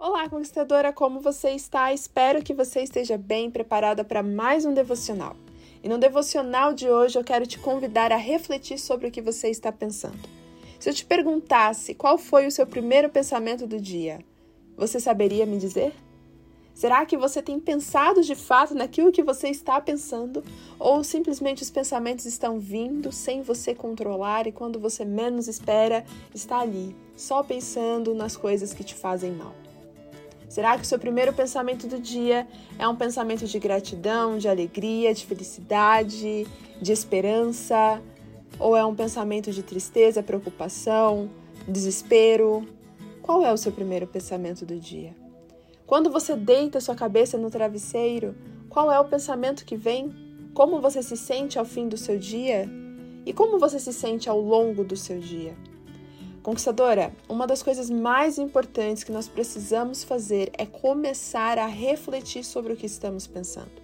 Olá, conquistadora, como você está? Espero que você esteja bem preparada para mais um devocional. E no devocional de hoje eu quero te convidar a refletir sobre o que você está pensando. Se eu te perguntasse qual foi o seu primeiro pensamento do dia, você saberia me dizer? Será que você tem pensado de fato naquilo que você está pensando? Ou simplesmente os pensamentos estão vindo sem você controlar e quando você menos espera, está ali, só pensando nas coisas que te fazem mal? Será que o seu primeiro pensamento do dia é um pensamento de gratidão, de alegria, de felicidade, de esperança? Ou é um pensamento de tristeza, preocupação, desespero? Qual é o seu primeiro pensamento do dia? Quando você deita sua cabeça no travesseiro, qual é o pensamento que vem? Como você se sente ao fim do seu dia? E como você se sente ao longo do seu dia? Conquistadora, uma das coisas mais importantes que nós precisamos fazer é começar a refletir sobre o que estamos pensando.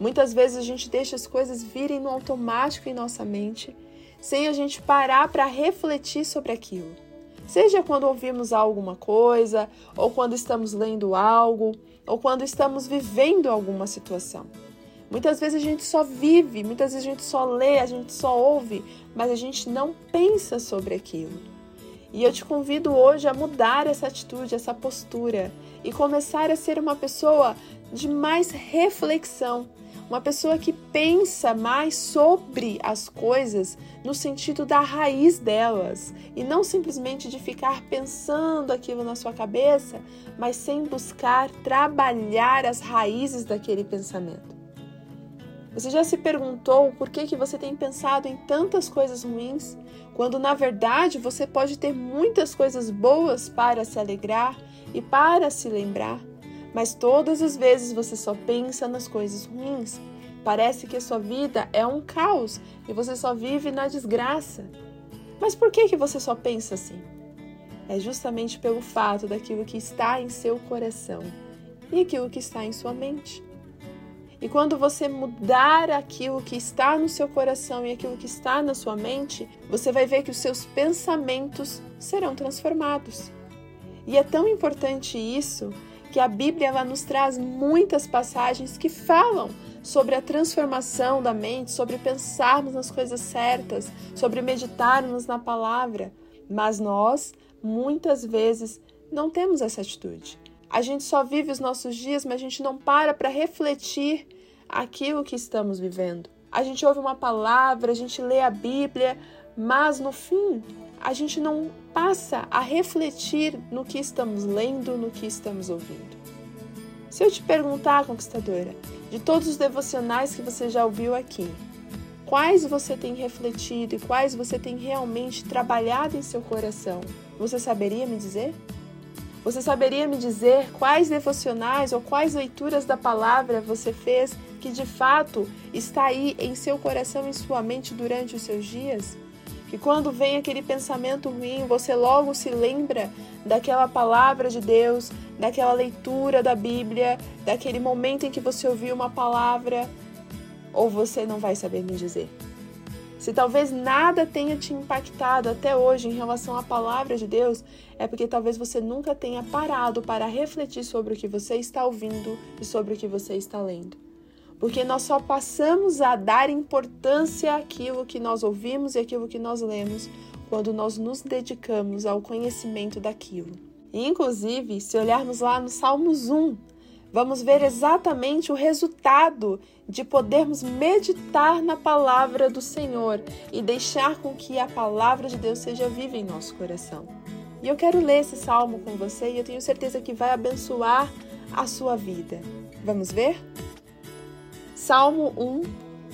Muitas vezes a gente deixa as coisas virem no automático em nossa mente, sem a gente parar para refletir sobre aquilo. Seja quando ouvimos alguma coisa, ou quando estamos lendo algo, ou quando estamos vivendo alguma situação. Muitas vezes a gente só vive, muitas vezes a gente só lê, a gente só ouve, mas a gente não pensa sobre aquilo. E eu te convido hoje a mudar essa atitude, essa postura e começar a ser uma pessoa de mais reflexão, uma pessoa que pensa mais sobre as coisas no sentido da raiz delas e não simplesmente de ficar pensando aquilo na sua cabeça, mas sem buscar trabalhar as raízes daquele pensamento. Você já se perguntou por que, que você tem pensado em tantas coisas ruins, quando na verdade você pode ter muitas coisas boas para se alegrar e para se lembrar? Mas todas as vezes você só pensa nas coisas ruins. Parece que a sua vida é um caos e você só vive na desgraça. Mas por que, que você só pensa assim? É justamente pelo fato daquilo que está em seu coração e aquilo que está em sua mente. E quando você mudar aquilo que está no seu coração e aquilo que está na sua mente, você vai ver que os seus pensamentos serão transformados. E é tão importante isso que a Bíblia ela nos traz muitas passagens que falam sobre a transformação da mente, sobre pensarmos nas coisas certas, sobre meditarmos na palavra. Mas nós, muitas vezes, não temos essa atitude. A gente só vive os nossos dias, mas a gente não para para refletir aquilo que estamos vivendo. A gente ouve uma palavra, a gente lê a Bíblia, mas no fim a gente não passa a refletir no que estamos lendo, no que estamos ouvindo. Se eu te perguntar, conquistadora, de todos os devocionais que você já ouviu aqui, quais você tem refletido e quais você tem realmente trabalhado em seu coração, você saberia me dizer? Você saberia me dizer quais devocionais ou quais leituras da palavra você fez que de fato está aí em seu coração e sua mente durante os seus dias? Que quando vem aquele pensamento ruim, você logo se lembra daquela palavra de Deus, daquela leitura da Bíblia, daquele momento em que você ouviu uma palavra, ou você não vai saber me dizer? Se talvez nada tenha te impactado até hoje em relação à palavra de Deus, é porque talvez você nunca tenha parado para refletir sobre o que você está ouvindo e sobre o que você está lendo. Porque nós só passamos a dar importância àquilo que nós ouvimos e àquilo que nós lemos quando nós nos dedicamos ao conhecimento daquilo. Inclusive, se olharmos lá no Salmos 1, vamos ver exatamente o resultado de podermos meditar na palavra do Senhor e deixar com que a palavra de Deus seja viva em nosso coração. E eu quero ler esse salmo com você e eu tenho certeza que vai abençoar a sua vida. Vamos ver? Salmo 1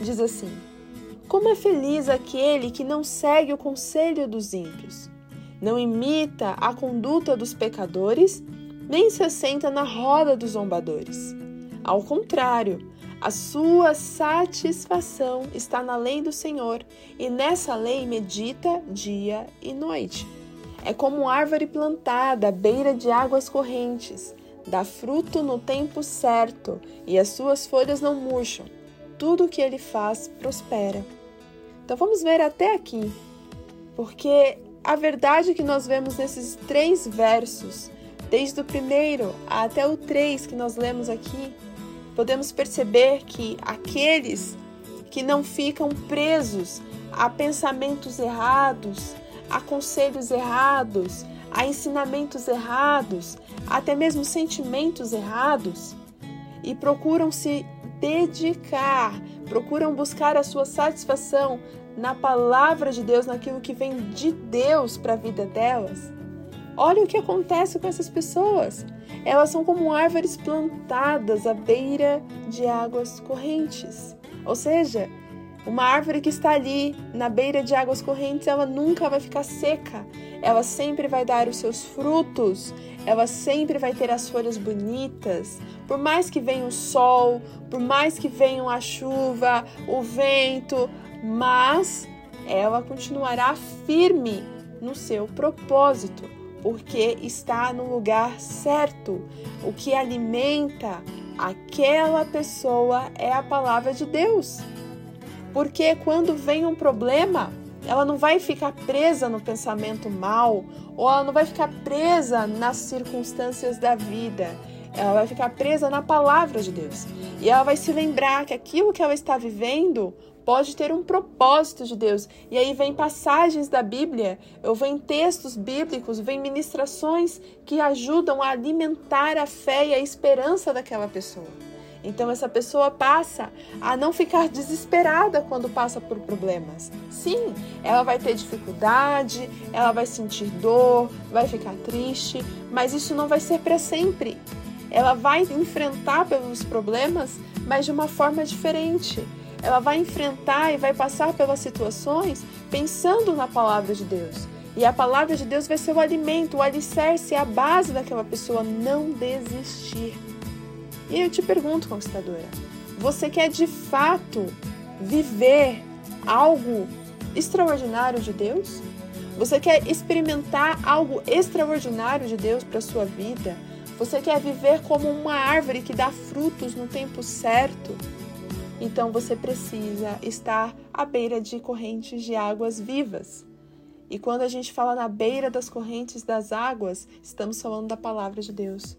diz assim: Como é feliz aquele que não segue o conselho dos ímpios, não imita a conduta dos pecadores nem se assenta na roda dos zombadores. Ao contrário, a sua satisfação está na lei do Senhor, e nessa lei medita dia e noite. É como árvore plantada à beira de águas correntes, dá fruto no tempo certo, e as suas folhas não murcham. Tudo o que ele faz prospera. Então vamos ver até aqui, porque a verdade que nós vemos nesses três versos Desde o primeiro até o três que nós lemos aqui, podemos perceber que aqueles que não ficam presos a pensamentos errados, a conselhos errados, a ensinamentos errados, até mesmo sentimentos errados, e procuram se dedicar, procuram buscar a sua satisfação na palavra de Deus, naquilo que vem de Deus para a vida delas. Olha o que acontece com essas pessoas. Elas são como árvores plantadas à beira de águas correntes. Ou seja, uma árvore que está ali na beira de águas correntes, ela nunca vai ficar seca. Ela sempre vai dar os seus frutos, ela sempre vai ter as folhas bonitas. Por mais que venha o sol, por mais que venha a chuva, o vento, mas ela continuará firme no seu propósito, porque está no lugar certo. O que alimenta aquela pessoa é a palavra de Deus. Porque quando vem um problema, ela não vai ficar presa no pensamento mal, ou ela não vai ficar presa nas circunstâncias da vida. Ela vai ficar presa na palavra de Deus. E ela vai se lembrar que aquilo que ela está vivendo pode ter um propósito de Deus. E aí vem passagens da Bíblia, ou vem textos bíblicos, vem ministrações que ajudam a alimentar a fé e a esperança daquela pessoa. Então essa pessoa passa a não ficar desesperada quando passa por problemas. Sim, ela vai ter dificuldade, ela vai sentir dor, vai ficar triste, mas isso não vai ser para sempre. Ela vai enfrentar pelos problemas, mas de uma forma diferente. Ela vai enfrentar e vai passar pelas situações pensando na palavra de Deus. E a palavra de Deus vai ser o alimento, o alicerce, a base daquela pessoa não desistir. E eu te pergunto, conquistadora, você quer de fato viver algo extraordinário de Deus? Você quer experimentar algo extraordinário de Deus para sua vida? Você quer viver como uma árvore que dá frutos no tempo certo? Então você precisa estar à beira de correntes de águas vivas. E quando a gente fala na beira das correntes das águas, estamos falando da palavra de Deus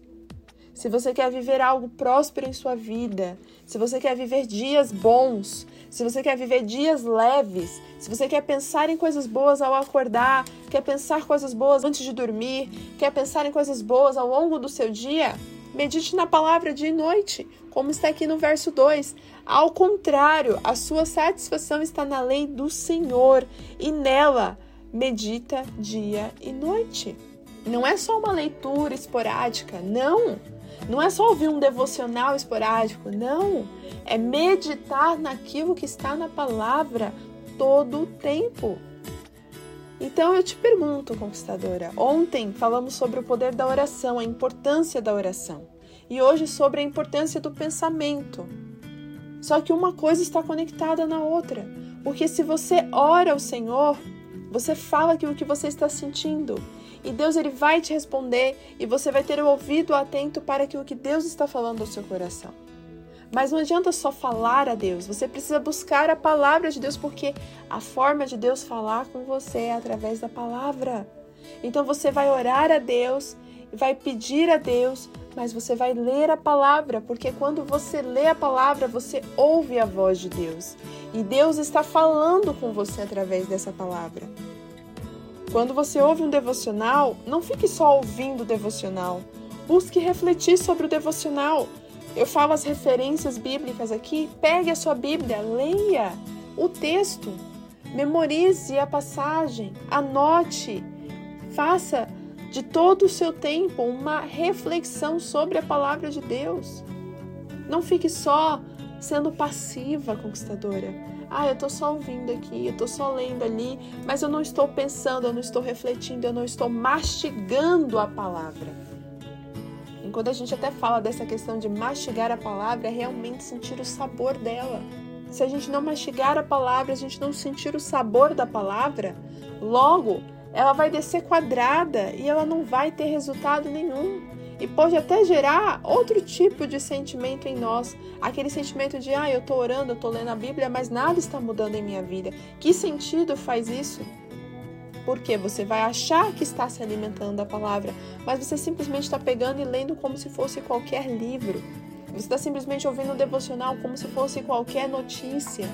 se você quer viver algo próspero em sua vida, se você quer viver dias bons, se você quer viver dias leves, se você quer pensar em coisas boas ao acordar, quer pensar coisas boas antes de dormir, quer pensar em coisas boas ao longo do seu dia, medite na palavra dia e noite, como está aqui no verso 2. Ao contrário, a sua satisfação está na lei do Senhor e nela medita dia e noite. Não é só uma leitura esporádica, não. Não é só ouvir um devocional esporádico, não. É meditar naquilo que está na palavra todo o tempo. Então eu te pergunto, conquistadora, ontem falamos sobre o poder da oração, a importância da oração, e hoje sobre a importância do pensamento. Só que uma coisa está conectada na outra, porque se você ora ao Senhor, você fala aquilo que você está sentindo, e Deus ele vai te responder e você vai ter o ouvido atento para aquilo que Deus está falando ao seu coração. Mas não adianta só falar a Deus, você precisa buscar a palavra de Deus, porque a forma de Deus falar com você é através da palavra. Então você vai orar a Deus, vai pedir a Deus, mas você vai ler a palavra, porque quando você lê a palavra, você ouve a voz de Deus. E Deus está falando com você através dessa palavra. Quando você ouve um devocional, não fique só ouvindo o devocional. Busque refletir sobre o devocional. Eu falo as referências bíblicas aqui. Pegue a sua Bíblia, leia o texto, memorize a passagem, anote, faça de todo o seu tempo uma reflexão sobre a palavra de Deus. Não fique só sendo passiva, conquistadora. Ah, eu estou só ouvindo aqui, eu estou só lendo ali, mas eu não estou pensando, eu não estou refletindo, eu não estou mastigando a palavra. Quando a gente até fala dessa questão de mastigar a palavra, é realmente sentir o sabor dela. Se a gente não mastigar a palavra, a gente não sentir o sabor da palavra, logo ela vai descer quadrada e ela não vai ter resultado nenhum e pode até gerar outro tipo de sentimento em nós. Aquele sentimento de, ah, eu estou orando, eu estou lendo a Bíblia, mas nada está mudando em minha vida. Que sentido faz isso? Porque você vai achar que está se alimentando da palavra, mas você simplesmente está pegando e lendo como se fosse qualquer livro. Você está simplesmente ouvindo o devocional como se fosse qualquer notícia.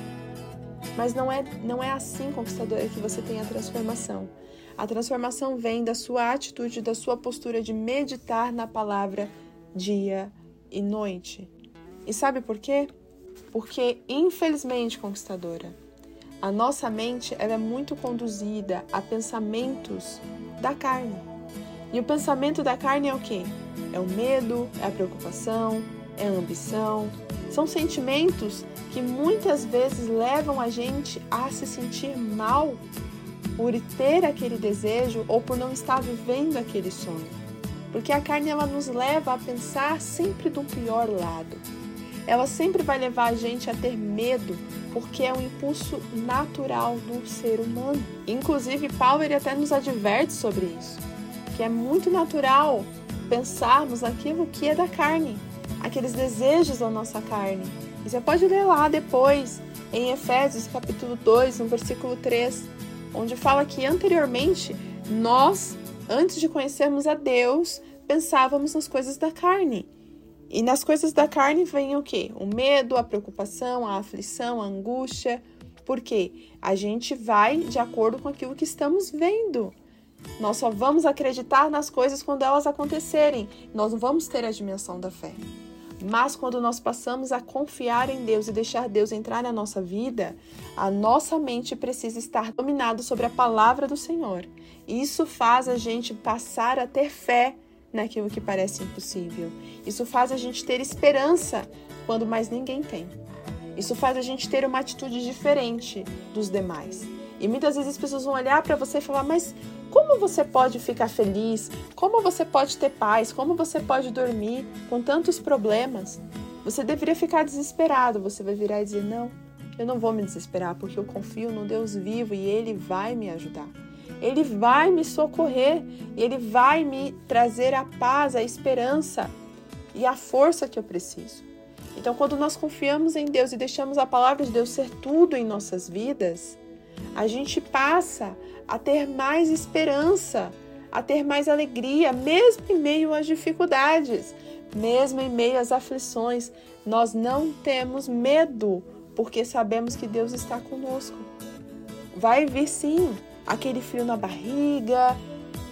Mas não é, não é assim, conquistadora, que você tem a transformação. A transformação vem da sua atitude, da sua postura de meditar na palavra dia e noite. E sabe por quê? Porque, infelizmente, conquistadora, a nossa mente ela é muito conduzida a pensamentos da carne. E o pensamento da carne é o quê? É o medo, é a preocupação, é a ambição. São sentimentos que muitas vezes levam a gente a se sentir mal por ter aquele desejo ou por não estar vivendo aquele sonho. Porque a carne ela nos leva a pensar sempre do pior lado. Ela sempre vai levar a gente a ter medo, porque é um impulso natural do ser humano. Inclusive, Paulo ele até nos adverte sobre isso, que é muito natural pensarmos aquilo que é da carne, aqueles desejos da nossa carne. E você pode ler lá depois, em Efésios capítulo 2, no versículo 3, onde fala que anteriormente nós, antes de conhecermos a Deus, pensávamos nas coisas da carne. E nas coisas da carne vem o quê? O medo, a preocupação, a aflição, a angústia. Porque a gente vai de acordo com aquilo que estamos vendo. Nós só vamos acreditar nas coisas quando elas acontecerem. Nós não vamos ter a dimensão da fé. Mas quando nós passamos a confiar em Deus e deixar Deus entrar na nossa vida, a nossa mente precisa estar dominada sobre a palavra do Senhor. Isso faz a gente passar a ter fé naquilo que parece impossível. Isso faz a gente ter esperança quando mais ninguém tem. Isso faz a gente ter uma atitude diferente dos demais. E muitas vezes as pessoas vão olhar para você e falar: Mas como você pode ficar feliz? Como você pode ter paz? Como você pode dormir com tantos problemas? Você deveria ficar desesperado. Você vai virar e dizer: Não, eu não vou me desesperar porque eu confio no Deus vivo e Ele vai me ajudar. Ele vai me socorrer e Ele vai me trazer a paz, a esperança e a força que eu preciso. Então, quando nós confiamos em Deus e deixamos a palavra de Deus ser tudo em nossas vidas, a gente passa a ter mais esperança, a ter mais alegria, mesmo em meio às dificuldades, mesmo em meio às aflições. Nós não temos medo, porque sabemos que Deus está conosco. Vai vir sim aquele frio na barriga,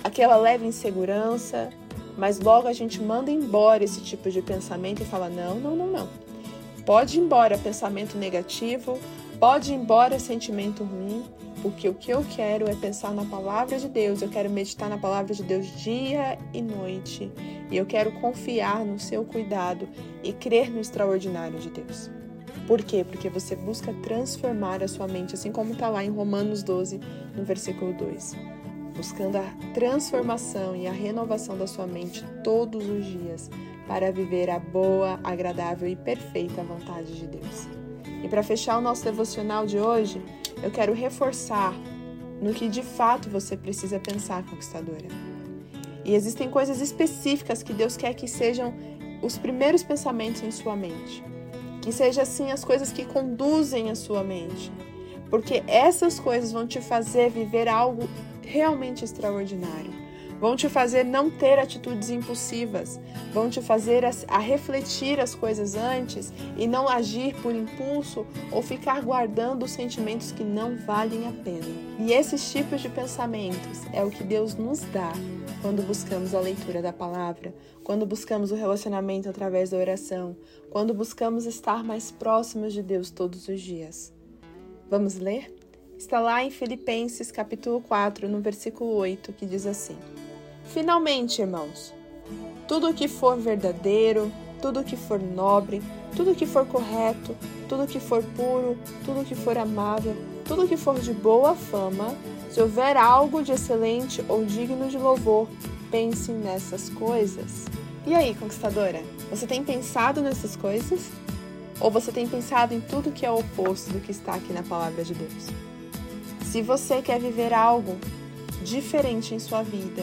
aquela leve insegurança, mas logo a gente manda embora esse tipo de pensamento e fala: não, não, não, não. Pode ir embora pensamento negativo, pode ir embora sentimento ruim, porque o que eu quero é pensar na palavra de Deus, eu quero meditar na palavra de Deus dia e noite, e eu quero confiar no seu cuidado e crer no extraordinário de Deus. Por quê? Porque você busca transformar a sua mente, assim como está lá em Romanos 12, no versículo 2. Buscando a transformação e a renovação da sua mente todos os dias para viver a boa, agradável e perfeita vontade de Deus. E para fechar o nosso devocional de hoje, eu quero reforçar no que de fato você precisa pensar, conquistadora. E existem coisas específicas que Deus quer que sejam os primeiros pensamentos em sua mente. Que sejam assim as coisas que conduzem a sua mente. Porque essas coisas vão te fazer viver algo realmente extraordinário vão te fazer não ter atitudes impulsivas, vão te fazer a, a, refletir as coisas antes e não agir por impulso ou ficar guardando sentimentos que não valem a pena. E esses tipos de pensamentos é o que Deus nos dá quando buscamos a leitura da palavra, quando buscamos o relacionamento através da oração, quando buscamos estar mais próximos de Deus todos os dias. Vamos ler? Está lá em Filipenses capítulo 4, no versículo 8, que diz assim: Finalmente, irmãos, tudo o que for verdadeiro, tudo o que for nobre, tudo o que for correto, tudo o que for puro, tudo o que for amável, tudo o que for de boa fama, se houver algo de excelente ou digno de louvor, pense nessas coisas. E aí, conquistadora, você tem pensado nessas coisas? Ou você tem pensado em tudo que é oposto do que está aqui na palavra de Deus? Se você quer viver algo diferente em sua vida,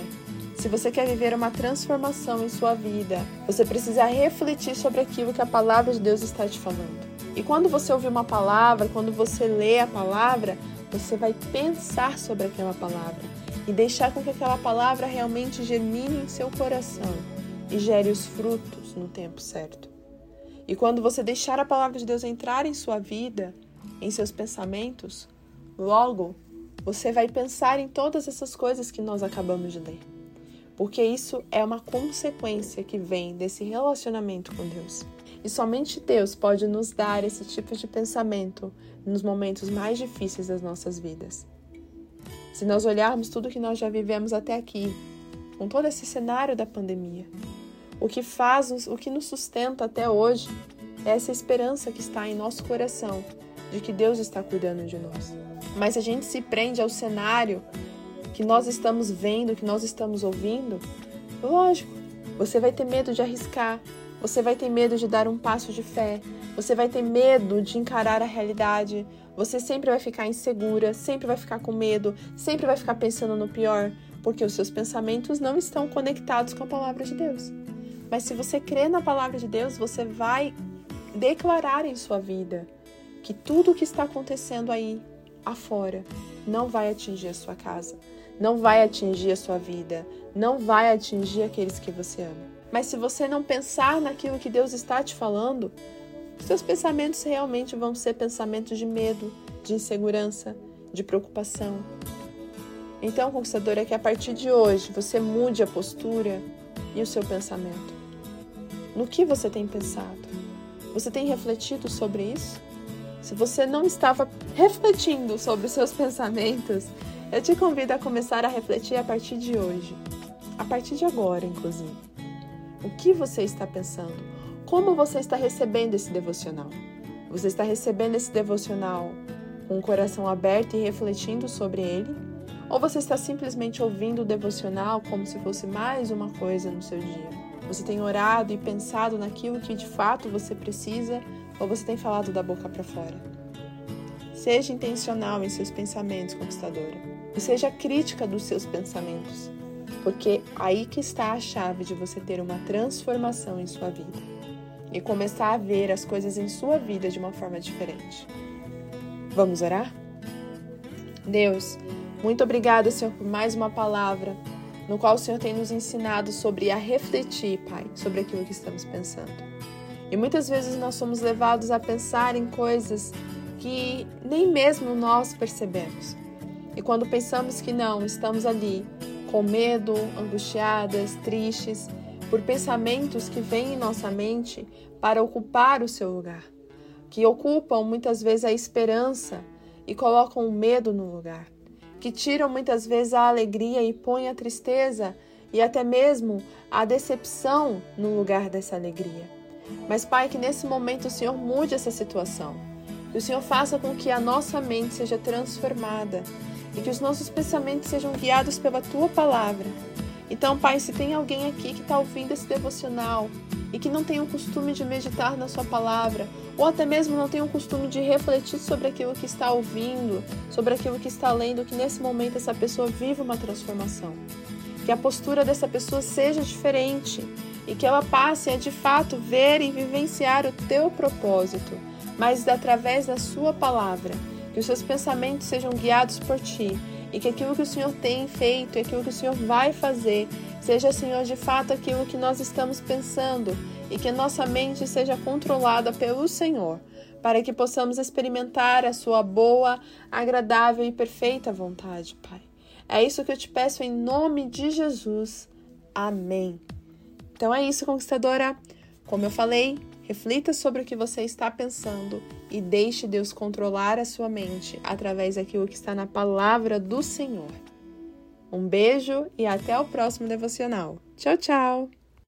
se você quer viver uma transformação em sua vida, você precisa refletir sobre aquilo que a palavra de Deus está te falando. E quando você ouvir uma palavra, quando você lê a palavra, você vai pensar sobre aquela palavra. e deixar com que aquela palavra realmente germine em seu coração e gere os frutos no tempo certo. E quando você deixar a palavra de Deus entrar em sua vida, em seus pensamentos, logo você vai pensar em todas essas coisas que nós acabamos de ler. Porque isso é uma consequência que vem desse relacionamento com Deus. E somente Deus pode nos dar esse tipo de pensamento nos momentos mais difíceis das nossas vidas. Se nós olharmos tudo que nós já vivemos até aqui, com todo esse cenário da pandemia, o que faz, o que nos sustenta até hoje é essa esperança que está em nosso coração de que Deus está cuidando de nós. Mas a gente se prende ao cenário que nós estamos vendo, que nós estamos ouvindo, lógico, você vai ter medo de arriscar, você vai ter medo de dar um passo de fé, você vai ter medo de encarar a realidade, você sempre vai ficar insegura, sempre vai ficar com medo, sempre vai ficar pensando no pior, porque os seus pensamentos não estão conectados com a palavra de Deus. Mas se você crê na palavra de Deus, você vai declarar em sua vida que tudo o que está acontecendo aí afora não vai atingir a sua casa, não vai atingir a sua vida, não vai atingir aqueles que você ama. Mas se você não pensar naquilo que Deus está te falando, seus pensamentos realmente vão ser pensamentos de medo, de insegurança, de preocupação. Então, conquistador, é que a partir de hoje você mude a postura e o seu pensamento. No que você tem pensado? Você tem refletido sobre isso? Se você não estava refletindo sobre seus pensamentos, eu te convido a começar a refletir a partir de hoje. A partir de agora, inclusive. O que você está pensando? Como você está recebendo esse devocional? Você está recebendo esse devocional com o coração aberto e refletindo sobre ele? Ou você está simplesmente ouvindo o devocional como se fosse mais uma coisa no seu dia? Você tem orado e pensado naquilo que de fato você precisa ou você tem falado da boca para fora? Seja intencional em seus pensamentos, conquistadora, e seja crítica dos seus pensamentos, porque aí que está a chave de você ter uma transformação em sua vida e começar a ver as coisas em sua vida de uma forma diferente. Vamos orar? Deus, muito obrigada, Senhor, por mais uma palavra no qual o Senhor tem nos ensinado sobre a refletir, Pai, sobre aquilo que estamos pensando. E muitas vezes nós somos levados a pensar em coisas que nem mesmo nós percebemos. E quando pensamos que não, estamos ali com medo, angustiadas, tristes, por pensamentos que vêm em nossa mente para ocupar o seu lugar, que ocupam muitas vezes a esperança e colocam o medo no lugar, que tiram muitas vezes a alegria e põem a tristeza e até mesmo a decepção no lugar dessa alegria. Mas, Pai, que nesse momento o Senhor mude essa situação. Que o Senhor faça com que a nossa mente seja transformada e que os nossos pensamentos sejam guiados pela tua palavra então, Pai, se tem alguém aqui que está ouvindo esse devocional e que não tem o costume de meditar na Sua palavra, ou até mesmo não tem o costume de refletir sobre aquilo que está ouvindo, sobre aquilo que está lendo, que nesse momento essa pessoa viva uma transformação. Que a postura dessa pessoa seja diferente e que ela passe a de fato ver e vivenciar o teu propósito, mas através da Sua palavra. Que os seus pensamentos sejam guiados por Ti e que aquilo que o Senhor tem feito e aquilo que o Senhor vai fazer seja, Senhor, de fato aquilo que nós estamos pensando e que nossa mente seja controlada pelo Senhor, para que possamos experimentar a Sua boa, agradável e perfeita vontade, Pai. É isso que eu te peço em nome de Jesus. Amém. Então é isso, conquistadora. Como eu falei, Reflita sobre o que você está pensando e deixe Deus controlar a sua mente através daquilo que está na palavra do Senhor. Um beijo e até o próximo devocional. Tchau, tchau!